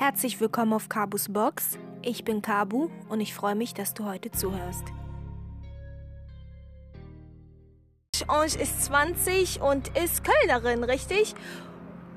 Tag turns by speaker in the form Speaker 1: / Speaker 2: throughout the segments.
Speaker 1: Herzlich willkommen auf Kabus Box. Ich bin Kabu und ich freue mich, dass du heute zuhörst. Ange ist 20 und ist Kölnerin, richtig?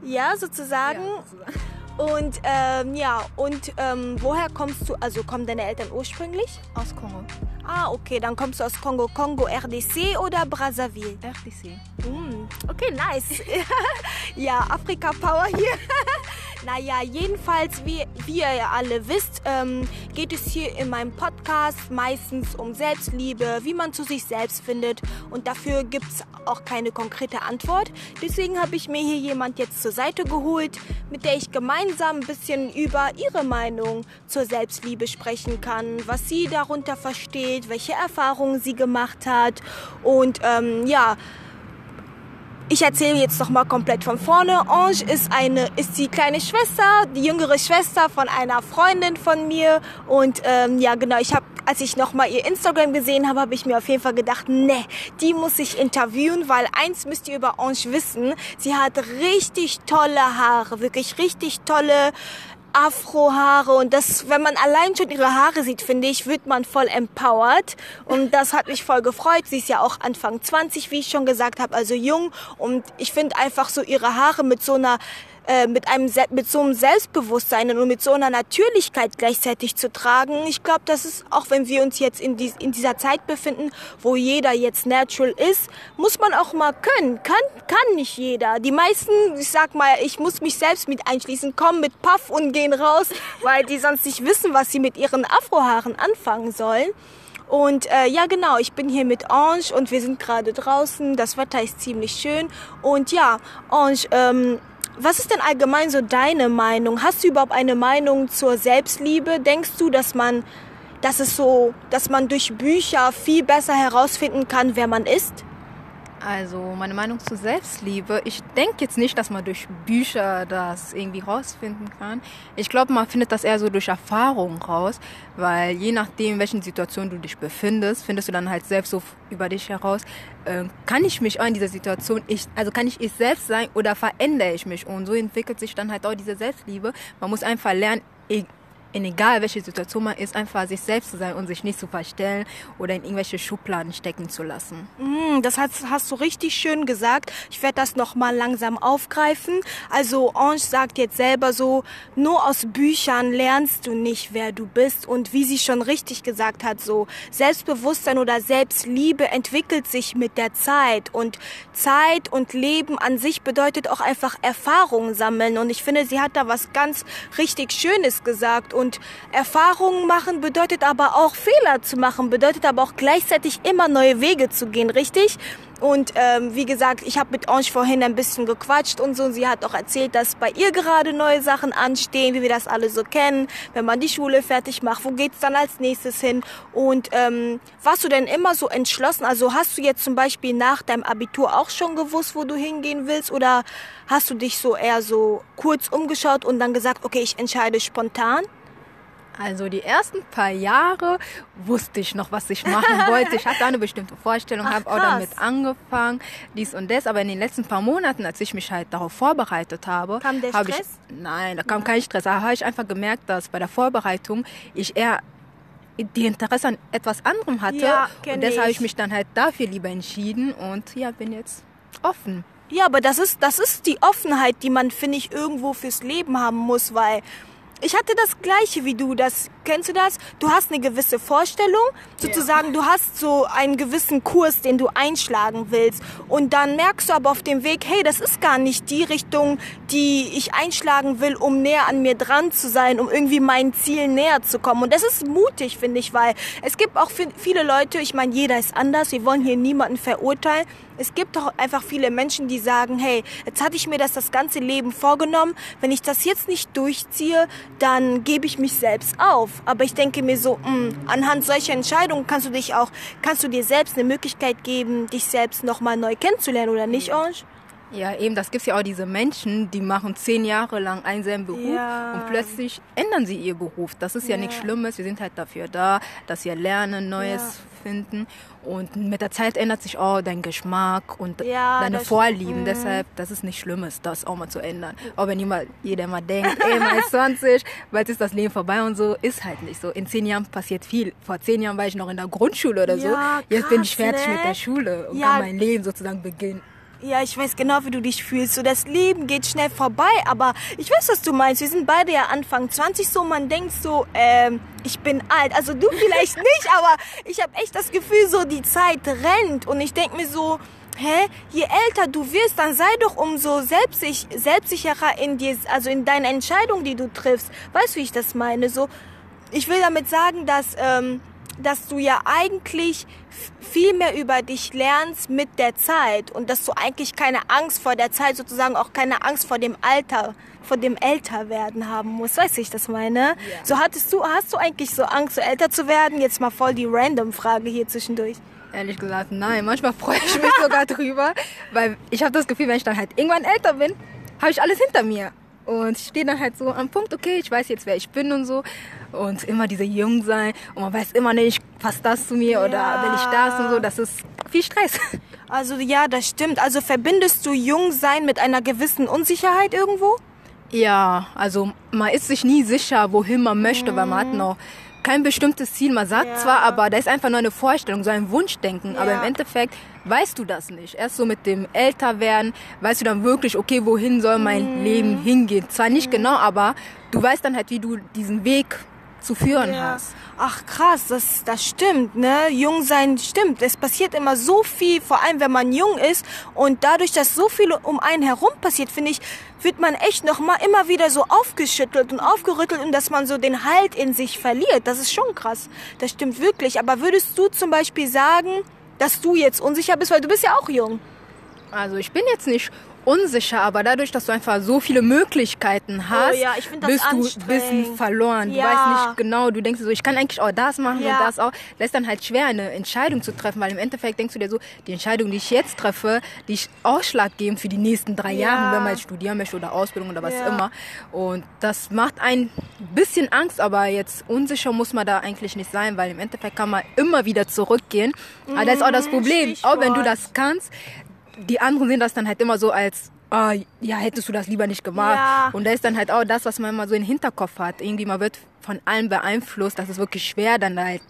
Speaker 1: Ja, sozusagen.
Speaker 2: Ja,
Speaker 1: Und ähm, ja, und ähm, woher kommst du? Also kommen deine Eltern ursprünglich?
Speaker 2: Aus Kongo.
Speaker 1: Ah, okay, dann kommst du aus Kongo. Kongo, RDC oder Brazzaville?
Speaker 2: RDC.
Speaker 1: Mm, okay, nice. ja, Afrika Power hier. naja, jedenfalls, wie, wie ihr alle wisst, ähm, geht es hier in meinem Podcast meistens um Selbstliebe, wie man zu sich selbst findet. Und dafür gibt es auch keine konkrete Antwort. Deswegen habe ich mir hier jemand jetzt zur Seite geholt, mit der ich gemeinsam ein bisschen über ihre Meinung zur Selbstliebe sprechen kann, was sie darunter versteht, welche Erfahrungen sie gemacht hat. Und ähm, ja, ich erzähle jetzt noch mal komplett von vorne. Ange ist eine, ist die kleine Schwester, die jüngere Schwester von einer Freundin von mir. Und ähm, ja, genau, ich habe, als ich noch mal ihr Instagram gesehen habe, habe ich mir auf jeden Fall gedacht, ne, die muss ich interviewen, weil eins müsst ihr über Ange wissen: Sie hat richtig tolle Haare, wirklich richtig tolle Afrohaare. Und das, wenn man allein schon ihre Haare sieht, finde ich, wird man voll empowered. Und das hat mich voll gefreut. Sie ist ja auch Anfang 20, wie ich schon gesagt habe, also jung. Und ich finde einfach so ihre Haare mit so einer äh, mit einem mit so einem Selbstbewusstsein und mit so einer Natürlichkeit gleichzeitig zu tragen. Ich glaube, das ist auch wenn wir uns jetzt in, die, in dieser Zeit befinden, wo jeder jetzt natural ist, muss man auch mal können. Kann kann nicht jeder. Die meisten, ich sag mal, ich muss mich selbst mit einschließen, kommen mit Puff und gehen raus, weil die sonst nicht wissen, was sie mit ihren Afrohaaren anfangen sollen. Und äh, ja, genau, ich bin hier mit Ange und wir sind gerade draußen. Das Wetter ist ziemlich schön. Und ja, Ange, ähm, was ist denn allgemein so deine Meinung? Hast du überhaupt eine Meinung zur Selbstliebe? Denkst du, dass man, dass es so, dass man durch Bücher viel besser herausfinden kann, wer man ist?
Speaker 2: Also meine Meinung zur Selbstliebe. Ich denke jetzt nicht, dass man durch Bücher das irgendwie rausfinden kann. Ich glaube, man findet das eher so durch Erfahrung raus, weil je nachdem, in welchen Situation du dich befindest, findest du dann halt selbst so über dich heraus, äh, kann ich mich auch in dieser Situation, ich, also kann ich ich selbst sein oder verändere ich mich? Und so entwickelt sich dann halt auch diese Selbstliebe. Man muss einfach lernen, in egal welche Situation man ist, einfach sich selbst zu sein und sich nicht zu verstellen oder in irgendwelche Schubladen stecken zu lassen.
Speaker 1: Mm, das hast, hast du richtig schön gesagt. Ich werde das nochmal langsam aufgreifen. Also Ange sagt jetzt selber so, nur aus Büchern lernst du nicht, wer du bist. Und wie sie schon richtig gesagt hat, so Selbstbewusstsein oder Selbstliebe entwickelt sich mit der Zeit. Und Zeit und Leben an sich bedeutet auch einfach Erfahrungen sammeln. Und ich finde, sie hat da was ganz richtig Schönes gesagt. Und und Erfahrungen machen bedeutet aber auch Fehler zu machen, bedeutet aber auch gleichzeitig immer neue Wege zu gehen, richtig? Und ähm, wie gesagt, ich habe mit Ange vorhin ein bisschen gequatscht und so. Und sie hat auch erzählt, dass bei ihr gerade neue Sachen anstehen, wie wir das alle so kennen. Wenn man die Schule fertig macht, wo geht's dann als nächstes hin? Und ähm, warst du denn immer so entschlossen? Also hast du jetzt zum Beispiel nach deinem Abitur auch schon gewusst, wo du hingehen willst? Oder hast du dich so eher so kurz umgeschaut und dann gesagt, okay, ich entscheide spontan?
Speaker 2: Also die ersten paar Jahre wusste ich noch, was ich machen wollte. Ich hatte eine bestimmte Vorstellung, habe auch damit angefangen, dies und das. Aber in den letzten paar Monaten, als ich mich halt darauf vorbereitet habe,
Speaker 1: kam der
Speaker 2: habe
Speaker 1: Stress?
Speaker 2: ich nein, da kam ja. kein Stress. Da habe ich einfach gemerkt, dass bei der Vorbereitung ich eher die Interesse an etwas anderem hatte
Speaker 1: ja,
Speaker 2: und deshalb habe ich mich dann halt dafür lieber entschieden und ja, bin jetzt offen.
Speaker 1: Ja, aber das ist das ist die Offenheit, die man finde ich irgendwo fürs Leben haben muss, weil ich hatte das gleiche wie du. Das kennst du das? Du hast eine gewisse Vorstellung, sozusagen. Yeah. Du hast so einen gewissen Kurs, den du einschlagen willst, und dann merkst du aber auf dem Weg, hey, das ist gar nicht die Richtung, die ich einschlagen will, um näher an mir dran zu sein, um irgendwie meinen Zielen näher zu kommen. Und das ist mutig, finde ich, weil es gibt auch viele Leute. Ich meine, jeder ist anders. Wir wollen hier niemanden verurteilen. Es gibt doch einfach viele Menschen, die sagen, hey, jetzt hatte ich mir das das ganze Leben vorgenommen. Wenn ich das jetzt nicht durchziehe, dann gebe ich mich selbst auf. Aber ich denke mir so, mh, hm, anhand solcher Entscheidungen kannst du dich auch, kannst du dir selbst eine Möglichkeit geben, dich selbst nochmal neu kennenzulernen oder nicht, Orange?
Speaker 2: Ja, eben, das gibt ja auch diese Menschen, die machen zehn Jahre lang einen selben Beruf
Speaker 1: Ja.
Speaker 2: und plötzlich ändern sie ihr Beruf. Das ist ja,
Speaker 1: Ja.
Speaker 2: nichts Schlimmes. Wir sind halt dafür da, dass wir lernen, Neues
Speaker 1: Ja.
Speaker 2: Finden. Und mit der Zeit ändert sich auch dein Geschmack und
Speaker 1: Ja,
Speaker 2: deine Vorlieben.
Speaker 1: Mhm.
Speaker 2: Deshalb, das ist nicht Schlimmes, das auch mal zu ändern. Auch wenn jemand, jeder mal denkt, ey, mal 20, bald ist das Leben vorbei und so, ist halt nicht so. In zehn Jahren passiert viel. Vor zehn Jahren war ich noch in der Grundschule oder so.
Speaker 1: Ja,
Speaker 2: Jetzt bin ich
Speaker 1: krass,
Speaker 2: fertig
Speaker 1: ne?
Speaker 2: mit der Schule und
Speaker 1: Ja.
Speaker 2: kann mein Leben sozusagen beginnen.
Speaker 1: Ja, ich weiß genau, wie du dich fühlst. So, das Leben geht schnell vorbei, aber ich weiß, was du meinst. Wir sind beide ja Anfang 20 so, man denkt so, ähm, ich bin alt. Also du vielleicht nicht, aber ich habe echt das Gefühl, so die Zeit rennt und ich denk mir so, hä, je älter du wirst, dann sei doch umso selbstsich, selbstsicherer in dir, also in deinen Entscheidungen, die du triffst. Weißt du, wie ich das meine? So, ich will damit sagen, dass, ähm, dass du ja eigentlich viel mehr über dich lernst mit der Zeit und dass du eigentlich keine Angst vor der Zeit, sozusagen auch keine Angst vor dem Alter, vor dem Älterwerden haben musst. Weißt du, wie ich das meine? So hattest du, hast du eigentlich so Angst, so älter zu werden? Jetzt mal voll die random Frage hier zwischendurch.
Speaker 2: Ehrlich gesagt, nein. Manchmal freue ich mich sogar drüber, weil ich habe das Gefühl, wenn ich dann halt irgendwann älter bin, habe ich alles hinter mir. Und ich stehe dann halt so am Punkt, okay, ich weiß jetzt, wer ich bin und so. Und immer diese Jung sein. Und man weiß immer nicht, passt das zu mir oder
Speaker 1: Ja.
Speaker 2: will ich das und so. Das ist viel Stress.
Speaker 1: Also ja, das stimmt. Also verbindest du Jungsein mit einer gewissen Unsicherheit irgendwo?
Speaker 2: Ja, also man ist sich nie sicher, wohin man möchte, weil man hat noch kein bestimmtes Ziel. Man sagt
Speaker 1: Ja.
Speaker 2: zwar, aber da ist einfach nur eine Vorstellung, so ein Wunschdenken. Aber
Speaker 1: Ja.
Speaker 2: im Endeffekt weißt du das nicht. Erst so mit dem Älterwerden weißt du dann wirklich, okay, wohin soll mein
Speaker 1: Mhm.
Speaker 2: Leben hingehen. Zwar nicht genau, aber du weißt dann halt, wie du diesen Weg zu führen hast.
Speaker 1: Ach krass, das, das stimmt, ne? Jung sein stimmt. Es passiert immer so viel, vor allem wenn man jung ist. Und dadurch, dass so viel um einen herum passiert, finde ich, wird man echt noch mal immer wieder so aufgeschüttelt und aufgerüttelt und dass man so den Halt in sich verliert. Das ist schon krass. Das stimmt wirklich. Aber würdest du zum Beispiel sagen, dass du jetzt unsicher bist, weil du bist ja auch jung?
Speaker 2: Also ich bin jetzt nicht unsicher, aber dadurch, dass du einfach so viele Möglichkeiten hast,
Speaker 1: Oh ja, ich
Speaker 2: bist du ein bisschen verloren. Du
Speaker 1: Ja.
Speaker 2: weißt nicht genau, du denkst so, ich kann eigentlich auch das machen
Speaker 1: Ja.
Speaker 2: und das auch. Das ist dann halt schwer, eine Entscheidung zu treffen, weil im Endeffekt denkst du dir so, die Entscheidung, die ich jetzt treffe, die ist ausschlaggebend für die nächsten drei
Speaker 1: Ja.
Speaker 2: Jahre, wenn man jetzt studieren möchte oder Ausbildung oder was immer. Und das macht ein bisschen Angst, aber jetzt unsicher muss man da eigentlich nicht sein, weil im Endeffekt kann man immer wieder zurückgehen. Aber das ist auch das Problem, auch wenn du
Speaker 1: Stichwort.
Speaker 2: das kannst, die anderen sehen das dann halt immer so als, ah, ja, hättest du das lieber nicht gemacht.
Speaker 1: Ja.
Speaker 2: Und da ist dann halt auch das, was man immer so im Hinterkopf hat. Irgendwie, man wird von allem beeinflusst. Das ist wirklich schwer, dann halt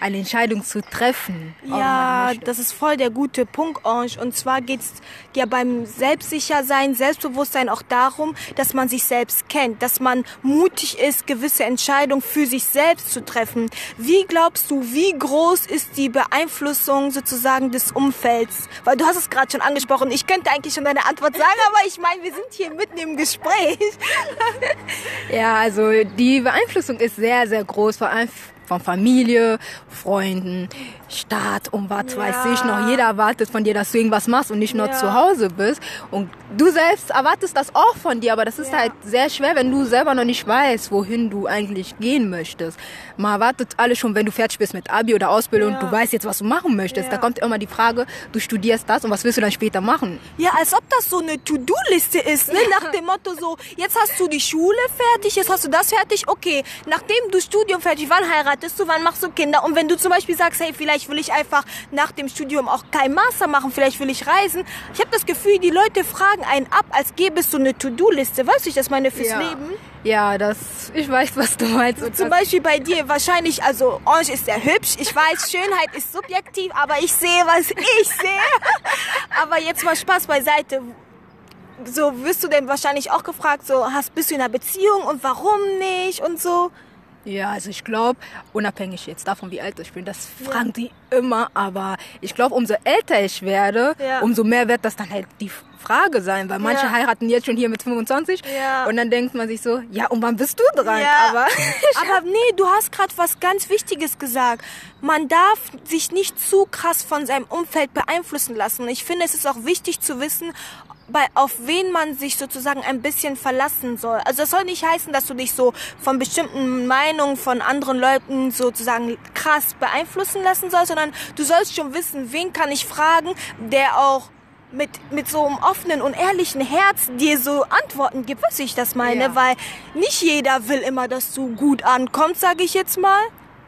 Speaker 2: eine Entscheidung zu treffen. man
Speaker 1: Ja, das ist voll der gute Punkt, Orange. Und zwar geht's ja beim Selbstsichersein, Selbstbewusstsein auch darum, dass man sich selbst kennt, dass man mutig ist, gewisse Entscheidungen für sich selbst zu treffen. Wie glaubst du, wie groß ist die Beeinflussung sozusagen des Umfelds? Weil du hast es gerade schon angesprochen. Ich könnte eigentlich schon deine Antwort sagen, aber ich meine, wir sind hier mitten im Gespräch.
Speaker 2: Ja, also die Beeinflussung ist sehr, sehr groß, vor allem von Familie, Freunden, Staat und was
Speaker 1: Ja.
Speaker 2: weiß ich noch. Jeder erwartet von dir, dass du irgendwas machst und nicht nur
Speaker 1: Ja.
Speaker 2: zu Hause bist. Und du selbst erwartest das auch von dir, aber das ist
Speaker 1: Ja.
Speaker 2: halt sehr schwer, wenn du selber noch nicht weißt, wohin du eigentlich gehen möchtest. Man erwartet alles schon, wenn du fertig bist mit Abi oder Ausbildung und du weißt jetzt, was du machen möchtest. Da kommt immer die Frage, du studierst das und was willst du dann später machen?
Speaker 1: Ja, als ob das so eine To-Do-Liste ist, ne? Nach dem Motto so, jetzt hast du die Schule fertig, jetzt hast du das fertig, okay. Nachdem du Studium fertig, wann heiratest du, wann machst du Kinder? Und wenn du zum Beispiel sagst, hey, vielleicht will ich einfach nach dem Studium auch kein Master machen, vielleicht will ich reisen. Ich habe das Gefühl, die Leute fragen einen ab, als gäbe es so eine To-Do-Liste. Weißt du, ich das meine fürs
Speaker 2: ja.
Speaker 1: Leben?
Speaker 2: Ja, das, ich weiß, was du meinst.
Speaker 1: Zum Beispiel bei dir wahrscheinlich, also Orange ist sehr hübsch. Ich weiß, Schönheit ist subjektiv, aber ich sehe, was ich sehe. aber jetzt mal Spaß beiseite. So wirst du denn wahrscheinlich auch gefragt, so hast bist du in einer Beziehung und warum nicht und so.
Speaker 2: Ja, also ich glaube, unabhängig jetzt davon, wie alt ich bin, das fragen die immer, aber ich glaube, umso älter ich werde,
Speaker 1: Ja.
Speaker 2: umso mehr wird das dann halt die Frage sein, weil manche
Speaker 1: Ja.
Speaker 2: heiraten jetzt schon hier mit 25
Speaker 1: Ja.
Speaker 2: und dann denkt man sich so, ja, und wann bist du dran?
Speaker 1: Ja.
Speaker 2: Aber
Speaker 1: Aber nee, du hast gerade was ganz Wichtiges gesagt. Man darf sich nicht zu krass von seinem Umfeld beeinflussen lassen. Ich finde, es ist auch wichtig zu wissen, bei, auf wen man sich sozusagen ein bisschen verlassen soll. Also das soll nicht heißen, dass du dich so von bestimmten Meinungen von anderen Leuten sozusagen krass beeinflussen lassen sollst, sondern du sollst schon wissen, wen kann ich fragen, der auch mit, mit so einem offenen und ehrlichen Herz dir so Antworten gibt, was ich das meine,
Speaker 2: Ja.
Speaker 1: weil nicht jeder will immer, dass du gut ankommst, sage ich jetzt mal.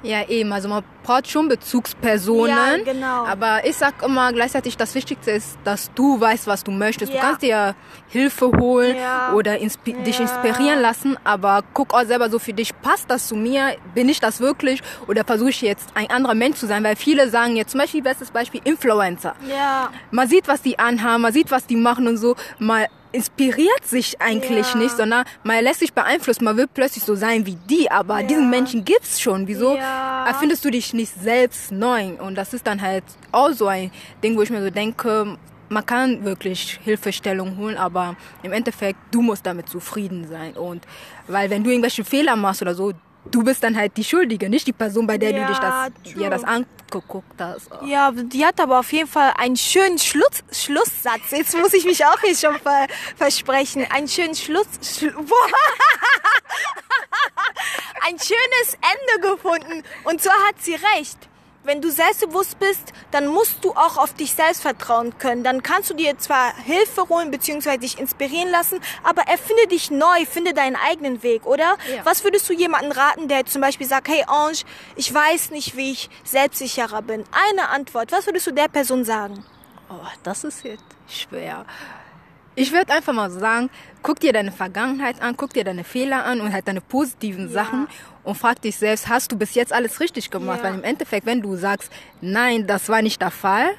Speaker 2: Ja, eben. Also man braucht schon Bezugspersonen.
Speaker 1: Ja, genau.
Speaker 2: Aber ich sag immer gleichzeitig, das Wichtigste ist, dass du weißt, was du möchtest.
Speaker 1: Ja.
Speaker 2: Du kannst dir Hilfe holen
Speaker 1: Ja.
Speaker 2: oder inspi dich
Speaker 1: Ja.
Speaker 2: inspirieren lassen, aber guck auch selber so für dich, passt das zu mir? Bin ich das wirklich? Oder versuche ich jetzt ein anderer Mensch zu sein? Weil viele sagen jetzt zum Beispiel, bestes Beispiel, Influencer.
Speaker 1: Ja.
Speaker 2: Man sieht, was die anhaben, man sieht, was die machen und so. Man inspiriert sich eigentlich
Speaker 1: Ja.
Speaker 2: nicht, sondern man lässt sich beeinflussen. Man will plötzlich so sein wie die, aber
Speaker 1: Ja.
Speaker 2: diesen Menschen gibt's schon. Wieso
Speaker 1: Ja.
Speaker 2: erfindest du dich nicht selbst neu? Und das ist dann halt auch so ein Ding, wo ich mir so denke, man kann wirklich Hilfestellung holen, aber im Endeffekt, du musst damit zufrieden sein. Und weil wenn du irgendwelche Fehler machst oder so, du bist dann halt die Schuldige, nicht die Person, bei der
Speaker 1: Ja,
Speaker 2: du dich das,
Speaker 1: true.
Speaker 2: dir das angeguckt hast.
Speaker 1: Ja, die hat aber auf jeden Fall einen schönen Schluss, Schlusssatz. Jetzt muss ich mich auch hier schon ver, versprechen. Einen schönen Schluss. Schlu. Ein schönes Ende gefunden. Und zwar hat sie recht. Wenn du selbstbewusst bist, dann musst du auch auf dich selbst vertrauen können. Dann kannst du dir zwar Hilfe holen bzw. dich inspirieren lassen, aber erfinde dich neu, finde deinen eigenen Weg, oder?
Speaker 2: Ja.
Speaker 1: Was würdest du jemandem raten, der zum Beispiel sagt, hey Ange, ich weiß nicht, wie ich selbstsicherer bin? Eine Antwort. Was würdest du der Person sagen?
Speaker 2: Oh, das ist jetzt schwer. Ich würde einfach mal sagen, guck dir deine Vergangenheit an, guck dir deine Fehler an und halt deine positiven Sachen und frag dich selbst, hast du bis jetzt alles richtig gemacht?
Speaker 1: Ja.
Speaker 2: Weil im Endeffekt, wenn du sagst, nein, das war nicht der Fall,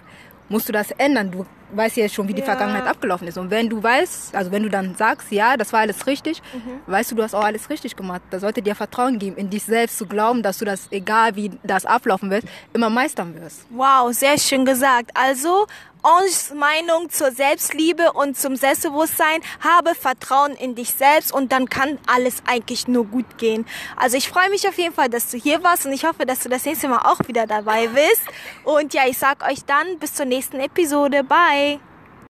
Speaker 2: musst du das ändern. Du weißt ja schon, wie die
Speaker 1: Ja.
Speaker 2: Vergangenheit abgelaufen ist. Und wenn du weißt, also wenn du dann sagst, ja, das war alles richtig,
Speaker 1: Mhm.
Speaker 2: weißt du, du hast auch alles richtig gemacht. Da sollte dir Vertrauen geben, in dich selbst zu glauben, dass du das, egal wie das ablaufen wird, immer meistern wirst.
Speaker 1: Wow, sehr schön gesagt. Also, Anges Meinung zur Selbstliebe und zum Selbstbewusstsein, habe Vertrauen in dich selbst und dann kann alles eigentlich nur gut gehen. Also ich freue mich auf jeden Fall, dass du hier warst und ich hoffe, dass du das nächste Mal auch wieder dabei bist. Und ja, ich sag euch dann bis zur nächsten Episode. Bye.